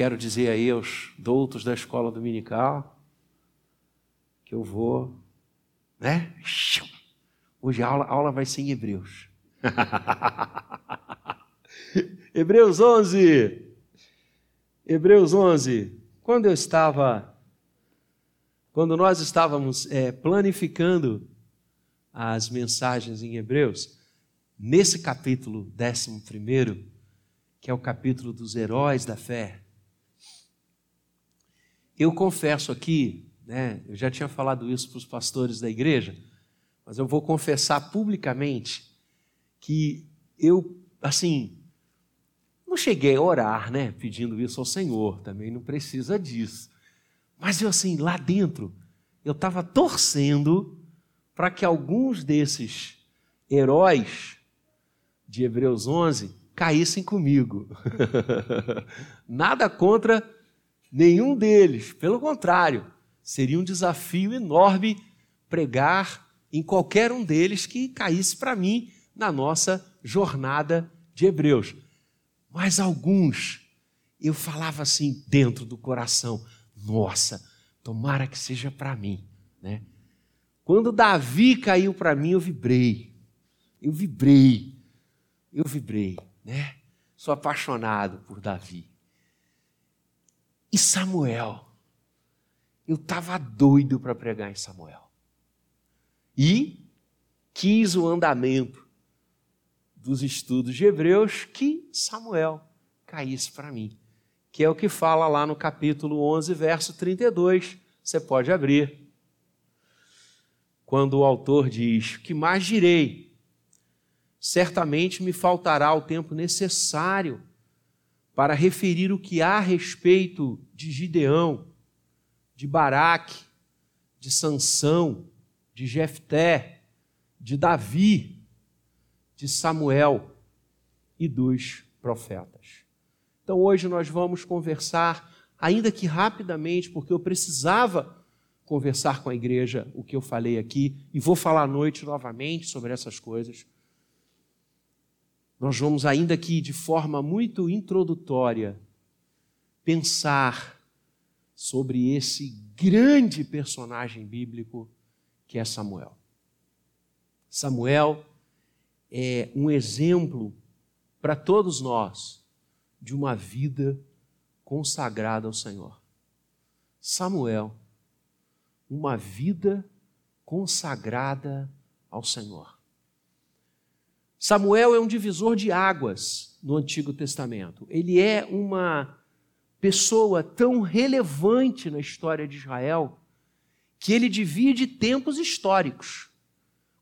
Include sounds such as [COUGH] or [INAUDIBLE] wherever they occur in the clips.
quero dizer aí aos doutos da escola dominical que eu vou, né? Hoje a aula, a aula vai ser em Hebreus. [LAUGHS] Hebreus 11. Hebreus 11. Quando eu estava, quando nós estávamos é, planificando as mensagens em Hebreus, nesse capítulo 11, que é o capítulo dos heróis da fé, eu confesso aqui, né, eu já tinha falado isso para os pastores da igreja, mas eu vou confessar publicamente que eu, assim, não cheguei a orar, né, pedindo isso ao Senhor, também não precisa disso. Mas eu, assim, lá dentro, eu estava torcendo para que alguns desses heróis de Hebreus 11 caíssem comigo. [LAUGHS] Nada contra nenhum deles, pelo contrário, seria um desafio enorme pregar em qualquer um deles que caísse para mim na nossa jornada de Hebreus. Mas alguns eu falava assim dentro do coração: nossa, tomara que seja para mim, né? Quando Davi caiu para mim, eu vibrei. Eu vibrei. Eu vibrei, né? Sou apaixonado por Davi. E Samuel? Eu estava doido para pregar em Samuel. E quis o andamento dos estudos de Hebreus que Samuel caísse para mim, que é o que fala lá no capítulo 11, verso 32. Você pode abrir. Quando o autor diz: Que mais direi? Certamente me faltará o tempo necessário para referir o que há a respeito de Gideão, de Baraque, de Sansão, de Jefté, de Davi, de Samuel e dos profetas. Então hoje nós vamos conversar, ainda que rapidamente, porque eu precisava conversar com a igreja o que eu falei aqui, e vou falar à noite novamente sobre essas coisas. Nós vamos, ainda que de forma muito introdutória, pensar sobre esse grande personagem bíblico que é Samuel. Samuel é um exemplo para todos nós de uma vida consagrada ao Senhor. Samuel, uma vida consagrada ao Senhor. Samuel é um divisor de águas no Antigo Testamento. Ele é uma pessoa tão relevante na história de Israel que ele divide tempos históricos.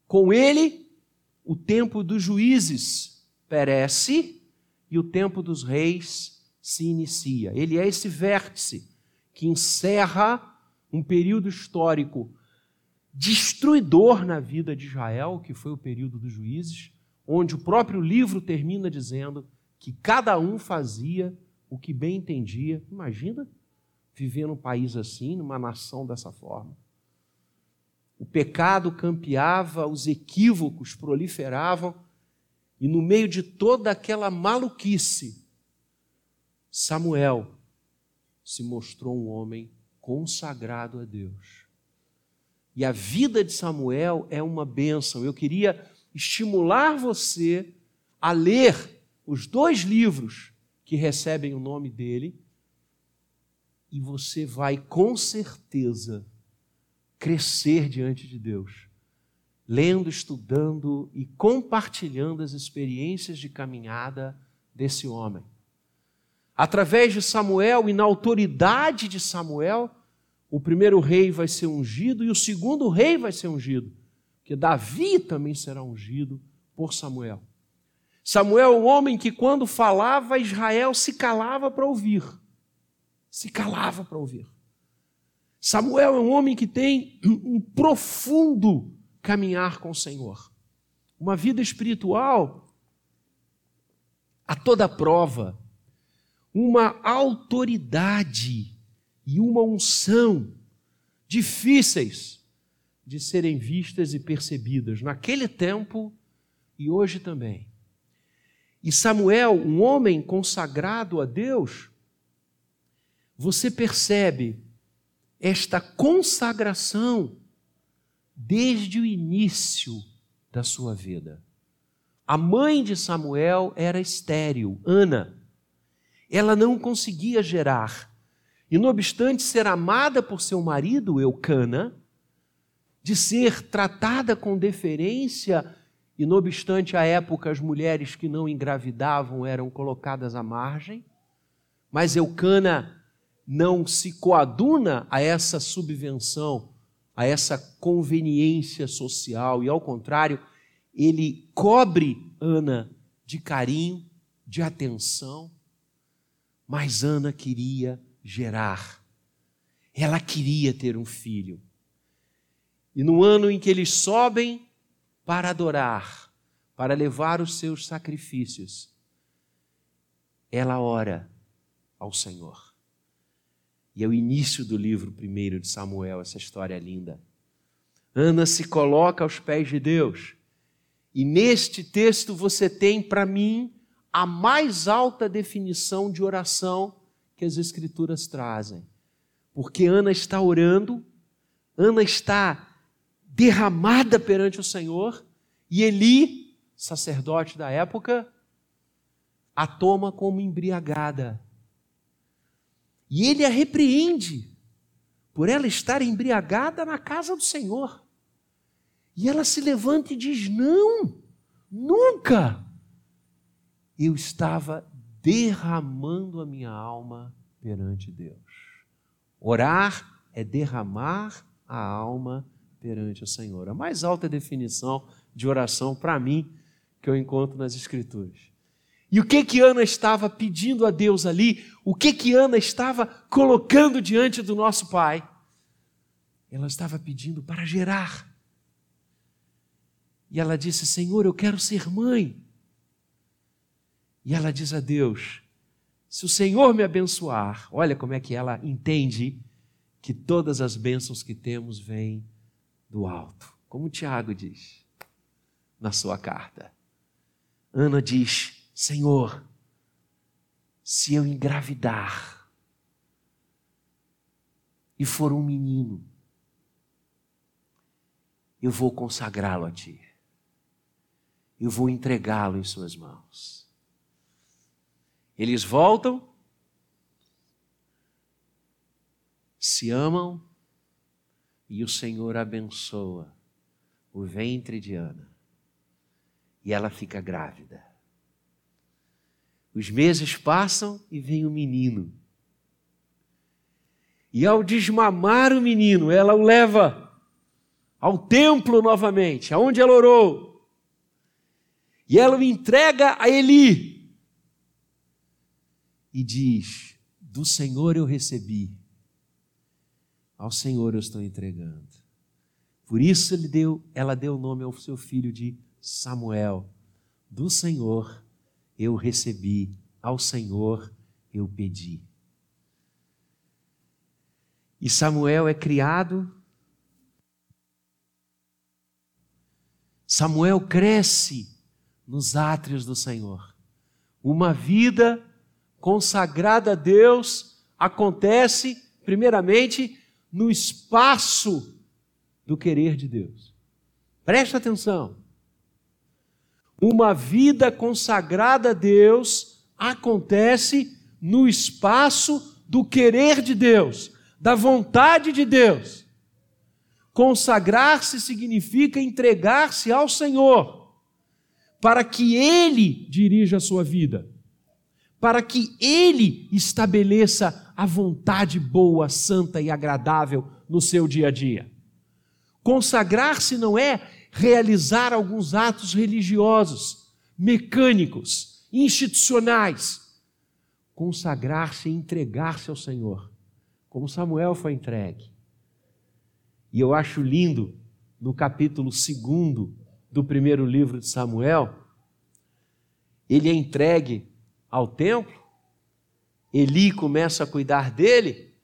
Com ele, o tempo dos juízes perece e o tempo dos reis se inicia. Ele é esse vértice que encerra um período histórico destruidor na vida de Israel, que foi o período dos juízes, onde o próprio livro termina dizendo que cada um fazia o que bem entendia. Imagina viver num país assim, numa nação dessa forma. O pecado campeava, os equívocos proliferavam, e no meio de toda aquela maluquice, Samuel se mostrou um homem consagrado a Deus. E a vida de Samuel é uma bênção. Eu queria estimular você a ler os dois livros que recebem o nome dele, e você vai com certeza crescer diante de Deus, lendo, estudando e compartilhando as experiências de caminhada desse homem. Através de Samuel e na autoridade de Samuel, o primeiro rei vai ser ungido e o segundo rei vai ser ungido, porque Davi também será ungido por Samuel. Samuel é um homem que, quando falava, Israel se calava para ouvir. Se calava para ouvir. Samuel é um homem que tem um profundo caminhar com o Senhor, uma vida espiritual a toda prova, uma autoridade e uma unção difíceis de serem vistas e percebidas naquele tempo e hoje também. E Samuel, um homem consagrado a Deus, você percebe esta consagração desde o início da sua vida. A mãe de Samuel era estéril, Ana. Ela não conseguia gerar. E, não obstante ser amada por seu marido, Eucana, de ser tratada com deferência, e, não obstante a época as mulheres que não engravidavam eram colocadas à margem, mas Eucana não se coaduna a essa subvenção, a essa conveniência social, e ao contrário, ele cobre Ana de carinho, de atenção, mas Ana queria gerar, ela queria ter um filho. E no ano em que eles sobem para adorar, para levar os seus sacrifícios, ela ora ao Senhor. E é o início do livro primeiro de Samuel, essa história linda. Ana se coloca aos pés de Deus e neste texto você tem para mim a mais alta definição de oração que as Escrituras trazem. Porque Ana está orando, Ana está derramada perante o Senhor, e Eli, sacerdote da época, a toma como embriagada. E ele a repreende por ela estar embriagada na casa do Senhor. E ela se levanta e diz: Não, nunca. Eu estava derramando a minha alma perante Deus. Orar é derramar a alma perante o Senhor. A mais alta definição de oração para mim que eu encontro nas Escrituras. E o que que Ana estava pedindo a Deus ali? O que que Ana estava colocando diante do nosso Pai? Ela estava pedindo para gerar. E ela disse: Senhor, eu quero ser mãe. E ela diz a Deus: Se o Senhor me abençoar, olha como é que ela entende que todas as bênçãos que temos vêm do alto, como Tiago diz na sua carta. Ana diz: Senhor, se eu engravidar e for um menino, eu vou consagrá-lo a Ti eu vou entregá-lo em suas mãos. Eles voltam, se amam e o Senhor abençoa o ventre de Ana. E ela fica grávida. Os meses passam e vem o menino. E ao desmamar o menino, ela o leva ao templo novamente, aonde ela orou. E ela o entrega a Eli. E diz: Do Senhor eu recebi, ao Senhor eu estou entregando. Por isso ele deu, ela deu o nome ao seu filho de Samuel. Do Senhor eu recebi, ao Senhor eu pedi. E Samuel é criado. Samuel cresce nos átrios do Senhor. Uma vida consagrada a Deus acontece, primeiramente, no espaço do querer de Deus. Preste atenção. Uma vida consagrada a Deus acontece no espaço do querer de Deus, da vontade de Deus. Consagrar-se significa entregar-se ao Senhor para que Ele dirija a sua vida, para que Ele estabeleça a vontade boa, santa e agradável no seu dia a dia. Consagrar-se não é realizar alguns atos religiosos, mecânicos, institucionais. Consagrar-se e entregar-se ao Senhor, como Samuel foi entregue. E eu acho lindo no capítulo 2 do primeiro livro de Samuel, ele é entregue ao templo, Eli começa a cuidar dele,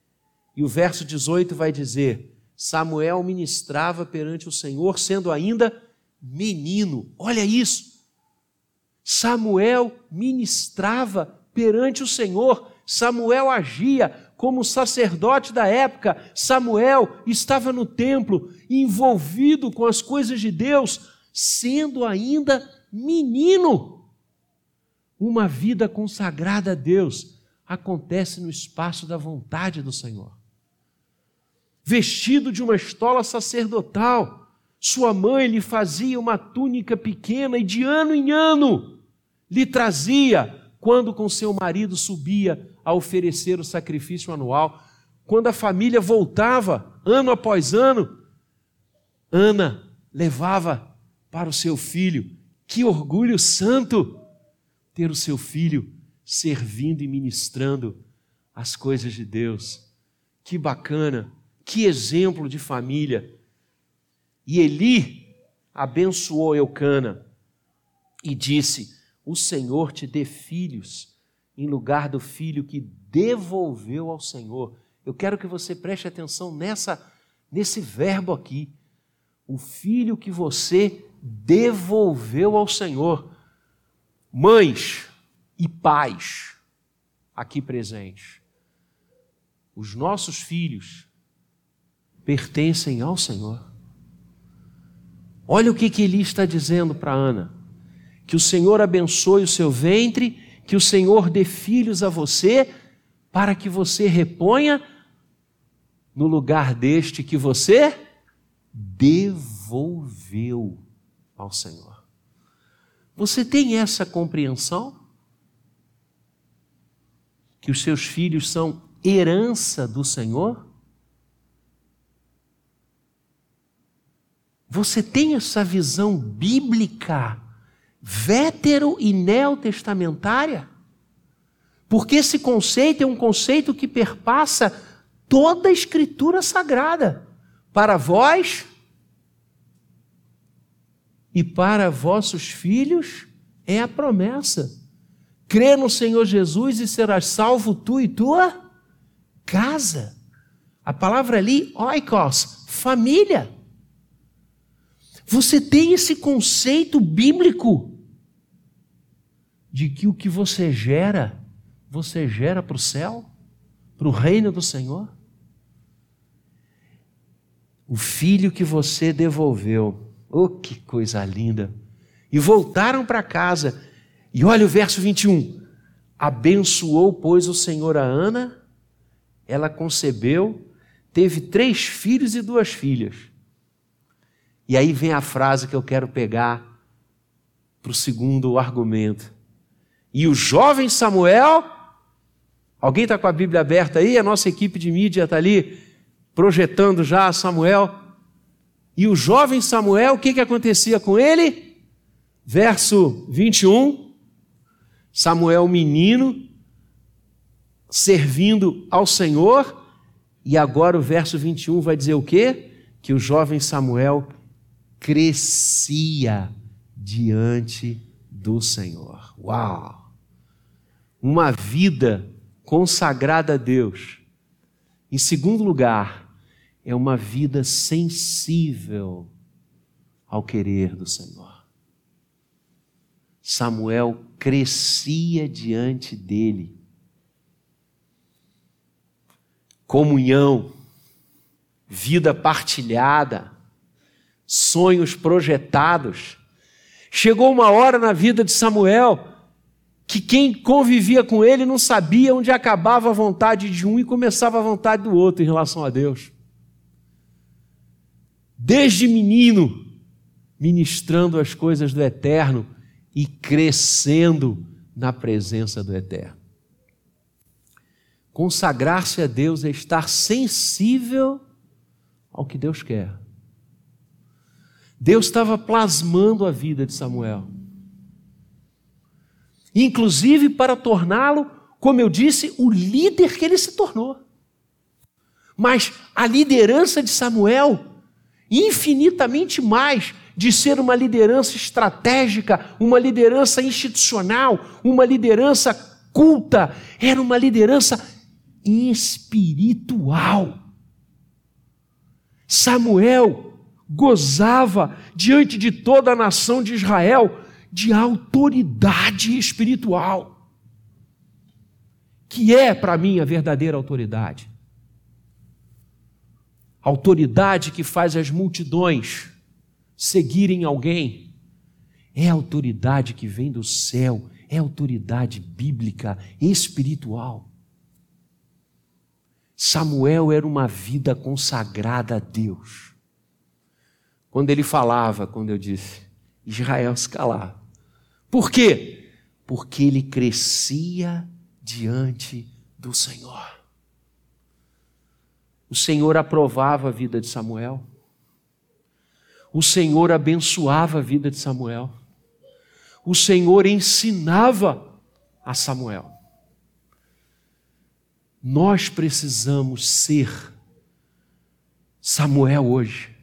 e o verso 18 vai dizer: Samuel ministrava perante o Senhor, sendo ainda menino. Olha isso. Samuel ministrava perante o Senhor, Samuel agia como sacerdote da época, Samuel estava no templo, envolvido com as coisas de Deus, sendo ainda menino. Uma vida consagrada a Deus acontece no espaço da vontade do Senhor. Vestido de uma estola sacerdotal, sua mãe lhe fazia uma túnica pequena e de ano em ano lhe trazia quando com seu marido subia a oferecer o sacrifício anual. Quando a família voltava, ano após ano, Ana levava para o seu filho. Que orgulho santo ter o seu filho servindo e ministrando as coisas de Deus. Que bacana, que exemplo de família. E Eli abençoou Eucana e disse: O Senhor te dê filhos em lugar do filho que devolveu ao Senhor. Eu quero que você preste atenção nessa nesse verbo aqui. O filho que você devolveu ao Senhor. Mães e pais aqui presentes. Os nossos filhos pertencem ao Senhor. Olha o que, que está dizendo para Ana: que o Senhor abençoe o seu ventre, que o Senhor dê filhos a você, para que você reponha no lugar deste que você devolveu ao Senhor. Você tem essa compreensão? Que os seus filhos são herança do Senhor? Você tem essa visão bíblica, vétero e neotestamentária? Porque esse conceito é um conceito que perpassa toda a escritura sagrada. Para vós e para vossos filhos é a promessa. Crê no Senhor Jesus e serás salvo tu e tua casa. A palavra ali, oikos, família. Você tem esse conceito bíblico de que o que você gera, você gera para o céu, para o reino do Senhor? O filho que você devolveu, oh que coisa linda! E voltaram para casa, e olha o verso 21. Abençoou, pois, o Senhor a Ana, ela concebeu, teve três filhos e duas filhas. E aí vem a frase que eu quero pegar para o segundo argumento. E o jovem Samuel, alguém está com a Bíblia aberta aí? A nossa equipe de mídia está ali projetando já Samuel. E o jovem Samuel, o que, que acontecia com ele? Verso 21. Samuel, menino, servindo ao Senhor. E agora o verso 21 vai dizer o quê? Que o jovem Samuel crescia diante do Senhor. Uau! Uma vida consagrada a Deus. Em segundo lugar, é uma vida sensível ao querer do Senhor. Samuel crescia diante dele. Comunhão, vida partilhada, sonhos projetados. Chegou uma hora na vida de Samuel que quem convivia com ele não sabia onde acabava a vontade de um e começava a vontade do outro em relação a Deus. Desde menino, ministrando as coisas do eterno e crescendo na presença do eterno. Consagrar-se a Deus é estar sensível ao que Deus quer. Deus estava plasmando a vida de Samuel. Inclusive para torná-lo, como eu disse, o líder que ele se tornou. Mas a liderança de Samuel, infinitamente mais de ser uma liderança estratégica, uma liderança institucional, uma liderança culta, era uma liderança espiritual. Samuel gozava diante de toda a nação de Israel de autoridade espiritual. que é para mim a verdadeira autoridade. Autoridade que faz as multidões seguirem alguém é autoridade que vem do céu, é autoridade bíblica, espiritual. Samuel era uma vida consagrada a Deus. Quando ele falava, quando eu disse, Israel se calava. Por quê? Porque ele crescia diante do Senhor. O Senhor aprovava a vida de Samuel. O Senhor abençoava a vida de Samuel. O Senhor ensinava a Samuel. Nós precisamos ser Samuel hoje.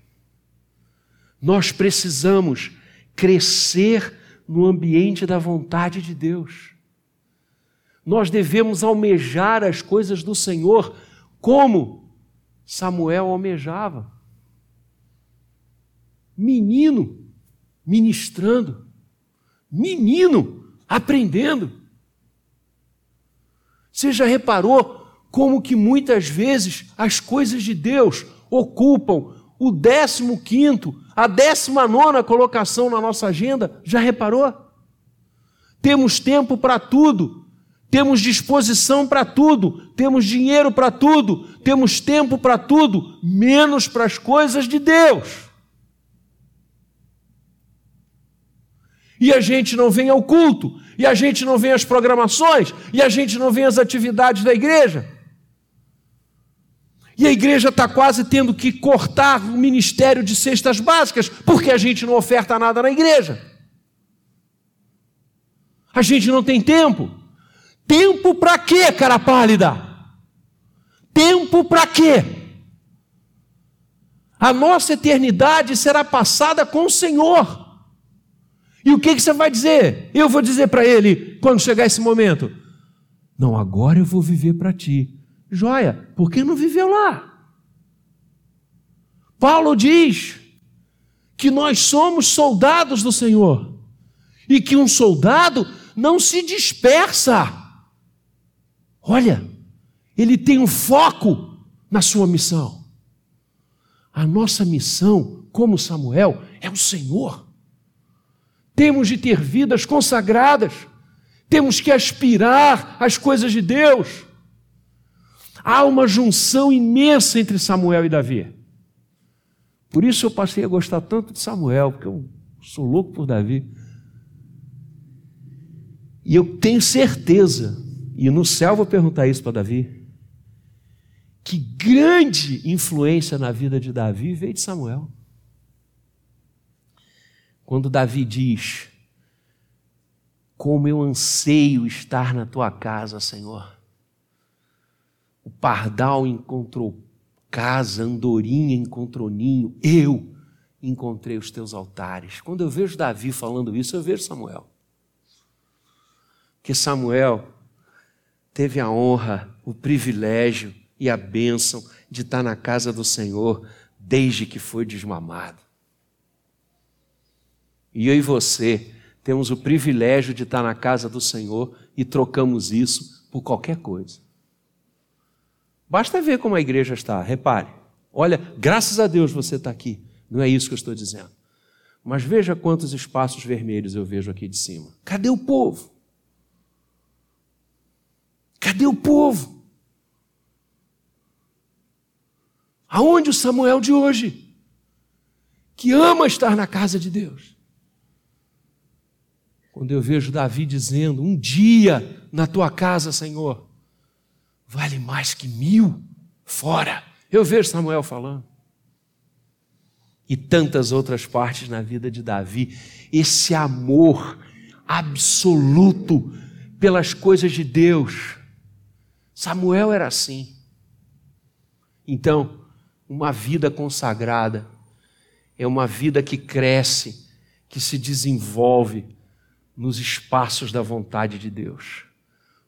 Nós precisamos crescer no ambiente da vontade de Deus. Nós devemos almejar as coisas do Senhor como Samuel almejava. Menino ministrando, menino aprendendo. Você já reparou como que muitas vezes as coisas de Deus ocupam o décimo quinto, a décima nona colocação na nossa agenda. Já reparou? Temos tempo para tudo, temos disposição para tudo, temos dinheiro para tudo, temos tempo para tudo, menos para as coisas de Deus. E a gente não vem ao culto, e a gente não vem às programações, e a gente não vem às atividades da igreja. E a igreja está quase tendo que cortar o ministério de cestas básicas, porque a gente não oferta nada na igreja. A gente não tem tempo. Tempo para quê, cara pálida? Tempo para quê? A nossa eternidade será passada com o Senhor. E o que, que você vai dizer? Eu vou dizer para ele quando chegar esse momento: Não, agora eu vou viver para ti. Joia, por que não viveu lá? Paulo diz que nós somos soldados do Senhor e que um soldado não se dispersa. Olha, ele tem um foco na sua missão. A nossa missão, como Samuel, é o Senhor. Temos de ter vidas consagradas, temos que aspirar às coisas de Deus. Há uma junção imensa entre Samuel e Davi. Por isso eu passei a gostar tanto de Samuel, porque eu sou louco por Davi. E eu tenho certeza, e no céu vou perguntar isso para Davi, que grande influência na vida de Davi veio de Samuel. Quando Davi diz: Como eu anseio estar na tua casa, Senhor. O pardal encontrou casa, andorinha encontrou ninho, eu encontrei os teus altares. Quando eu vejo Davi falando isso, eu vejo Samuel. Que Samuel teve a honra, o privilégio e a bênção de estar na casa do Senhor desde que foi desmamado. E eu e você temos o privilégio de estar na casa do Senhor e trocamos isso por qualquer coisa. Basta ver como a igreja está, repare. Olha, graças a Deus você está aqui. Não é isso que eu estou dizendo. Mas veja quantos espaços vermelhos eu vejo aqui de cima. Cadê o povo? Cadê o povo? Aonde o Samuel de hoje? Que ama estar na casa de Deus. Quando eu vejo Davi dizendo: Um dia na tua casa, Senhor vale mais que mil fora. Eu vejo Samuel falando. E tantas outras partes na vida de Davi. Esse amor absoluto pelas coisas de Deus. Samuel era assim. Então, uma vida consagrada é uma vida que cresce, que se desenvolve nos espaços da vontade de Deus.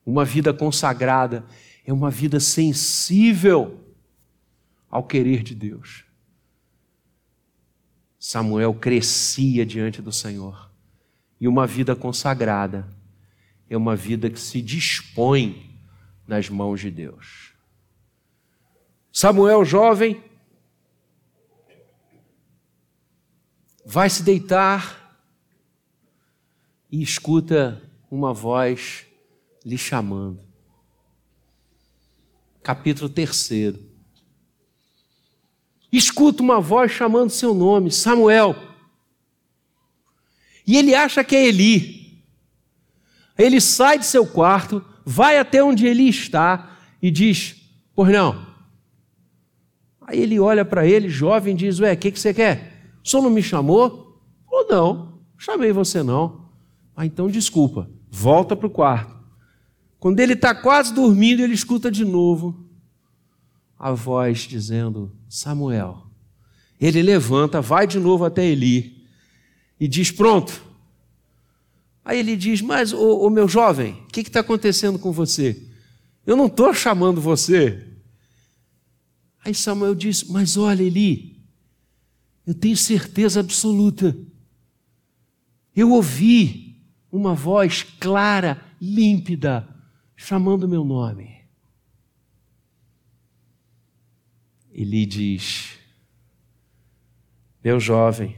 Uma vida consagrada é uma vida sensível ao querer de Deus. Samuel crescia diante do Senhor. E uma vida consagrada é uma vida que se dispõe nas mãos de Deus. Samuel, jovem, vai se deitar e escuta uma voz lhe chamando. Capítulo terceiro. Escuta uma voz chamando seu nome, Samuel. E ele acha que é Eli. Ele sai de seu quarto, vai até onde ele está e diz: Pois não. Aí ele olha para ele, jovem, e diz: Ué, o que, que você quer? O senhor não me chamou? Ou não, chamei você não. Ah, então desculpa, volta para o quarto. Quando ele está quase dormindo, ele escuta de novo a voz dizendo: Samuel. Ele levanta, vai de novo até Eli e diz: Pronto. Aí ele diz: Mas, ô meu jovem, o que está acontecendo com você? Eu não estou chamando você. Aí Samuel diz: Mas olha, Eli, eu tenho certeza absoluta. Eu ouvi uma voz clara, límpida, chamando meu nome. Ele diz: Meu jovem,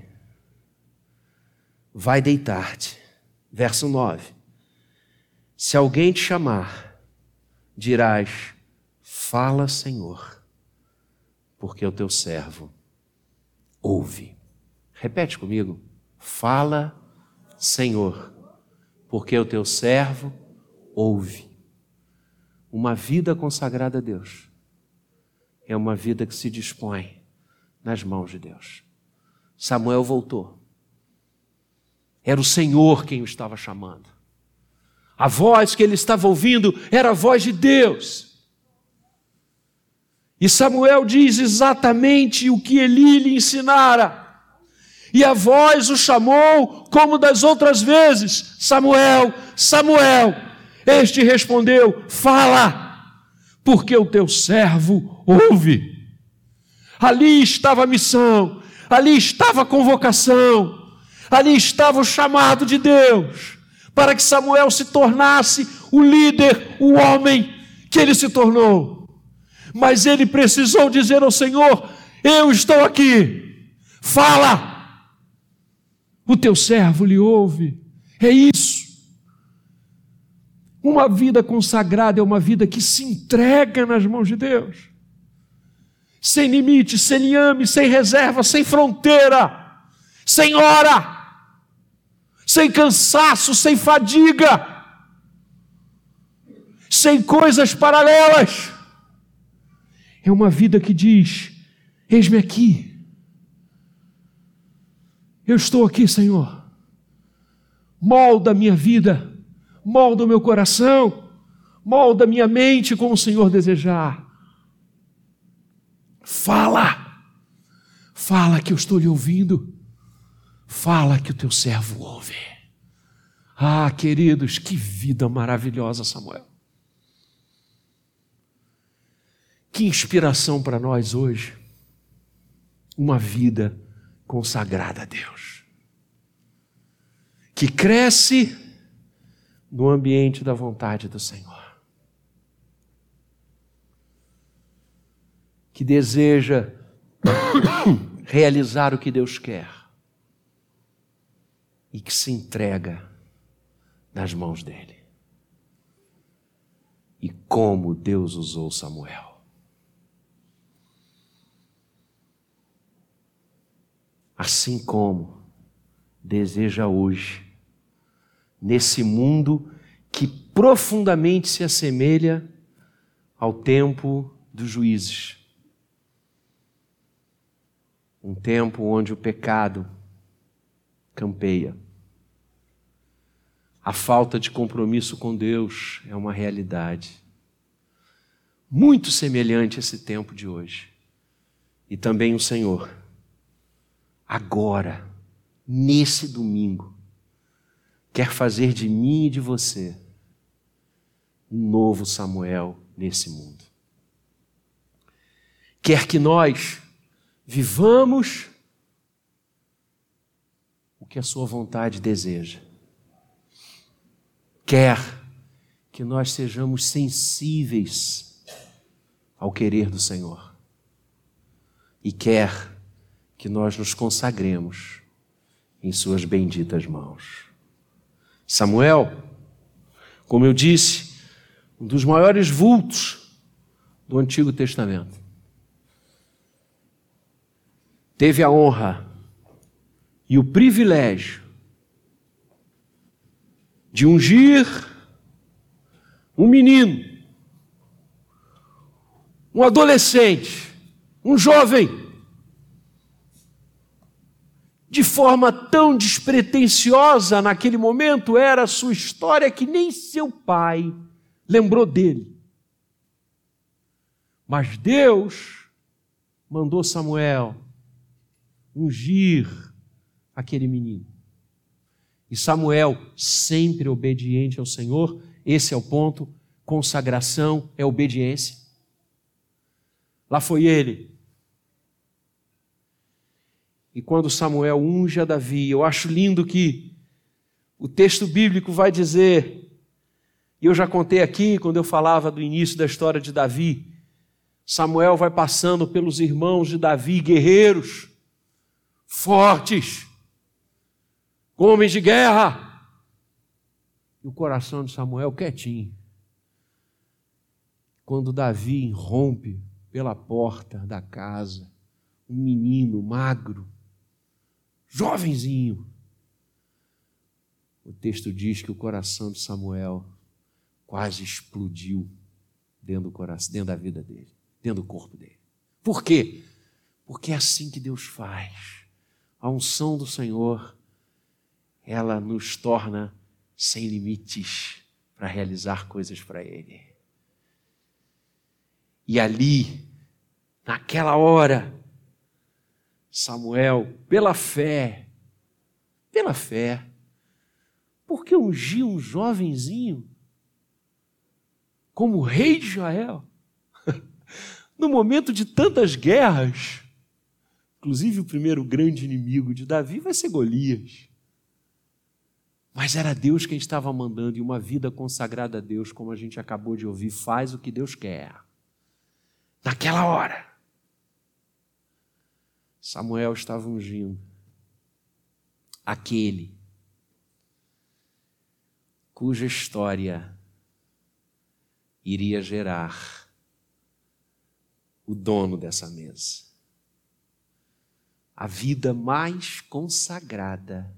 vai deitar-te. Verso 9: Se alguém te chamar, dirás: Fala, Senhor, porque o teu servo ouve. Repete comigo: Fala, Senhor, porque o teu servo ouve. Uma vida consagrada a Deus é uma vida que se dispõe nas mãos de Deus. Samuel voltou. Era o Senhor quem o estava chamando. A voz que ele estava ouvindo era a voz de Deus. E Samuel diz exatamente o que Eli lhe ensinara. E a voz o chamou como das outras vezes: Samuel, Samuel. Este respondeu: Fala, porque o teu servo ouve. Ali estava a missão, ali estava a convocação, ali estava o chamado de Deus para que Samuel se tornasse o líder, o homem que ele se tornou. Mas ele precisou dizer ao Senhor: Eu estou aqui, fala. O teu servo lhe ouve. É isso. Uma vida consagrada é uma vida que se entrega nas mãos de Deus sem limite, sem liame, sem reserva, sem fronteira, sem hora, sem cansaço, sem fadiga, sem coisas paralelas. É uma vida que diz: Eis-me aqui, eu estou aqui, Senhor. Molda a minha vida, molda o meu coração, molda a minha mente como o Senhor desejar. Fala, fala que eu estou lhe ouvindo, fala que o teu servo ouve. Ah, queridos, que vida maravilhosa, Samuel. Que inspiração para nós hoje. Uma vida consagrada a Deus, que cresce no ambiente da vontade do Senhor. que deseja [COUGHS] realizar o que Deus quer e que se entrega nas mãos dele. E como Deus usou Samuel. Assim como deseja hoje, nesse mundo que profundamente se assemelha ao tempo dos juízes um tempo onde o pecado campeia. A falta de compromisso com Deus é uma realidade. Muito semelhante a esse tempo de hoje. E também o Senhor, agora, nesse domingo, quer fazer de mim e de você um novo Samuel nesse mundo. Quer que nós Vivamos o que a Sua vontade deseja. Quer que nós sejamos sensíveis ao querer do Senhor e quer que nós nos consagremos em Suas benditas mãos. Samuel, como eu disse, um dos maiores vultos do Antigo Testamento, teve a honra e o privilégio de ungir um menino, um adolescente, um jovem, de forma tão despretensiosa naquele momento era a sua história que nem seu pai lembrou dele. Mas Deus mandou Samuel ungir aquele menino. E Samuel, sempre obediente ao Senhor, esse é o ponto. Consagração é obediência. Lá foi ele. E quando Samuel unge a Davi, eu acho lindo que o texto bíblico vai dizer, e eu já contei aqui quando eu falava do início da história de Davi, Samuel vai passando pelos irmãos de Davi, guerreiros, fortes, homens de guerra. E o coração de Samuel quietinho. Quando Davi rompe pela porta da casa, um menino magro, jovenzinho. O texto diz que o coração de Samuel quase explodiu dentro do coração, dentro da vida dele, dentro do corpo dele. Por quê? Porque é assim que Deus faz. A unção do Senhor, ela nos torna sem limites para realizar coisas para Ele. E ali, naquela hora, Samuel, pela fé, pela fé, porque ungiu um jovenzinho como rei de Israel, [LAUGHS] no momento de tantas guerras, Inclusive, o primeiro grande inimigo de Davi vai ser Golias. Mas era Deus quem estava mandando, e uma vida consagrada a Deus, como a gente acabou de ouvir, faz o que Deus quer. Naquela hora, Samuel estava ungindo aquele cuja história iria gerar o dono dessa mesa a vida mais consagrada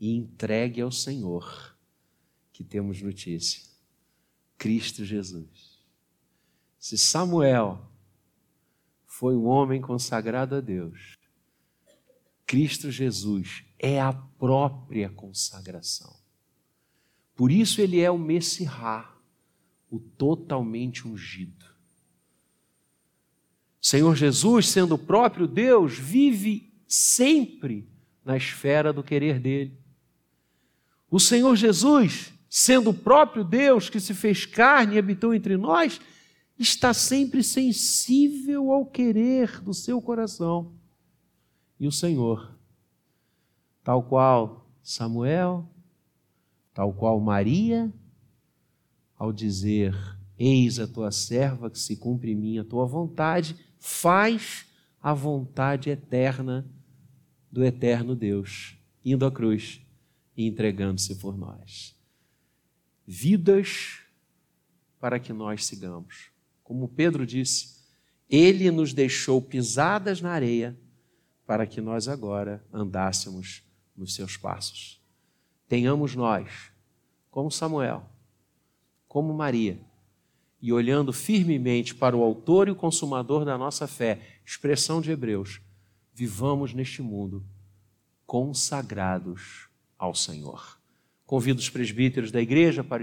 e entregue ao Senhor que temos notícia: Cristo Jesus. Se Samuel foi um homem consagrado a Deus, Cristo Jesus é a própria consagração. Por isso ele é o Messirá, o totalmente ungido. Senhor Jesus, sendo o próprio Deus, vive sempre na esfera do querer dele. O Senhor Jesus, sendo o próprio Deus que se fez carne e habitou entre nós, está sempre sensível ao querer do seu coração. E o Senhor, tal qual Samuel, tal qual Maria, ao dizer: Eis a tua serva que se cumpre em mim a tua vontade, faz a vontade eterna do eterno Deus, indo à cruz e entregando-se por nós. Vidas para que nós sigamos. Como Pedro disse, ele nos deixou pisadas na areia para que nós agora andássemos nos seus passos. Tenhamos nós, como Samuel, como Maria, e olhando firmemente para o Autor e o Consumador da nossa fé, expressão de Hebreus, vivamos neste mundo consagrados ao Senhor. Convido os presbíteros da igreja para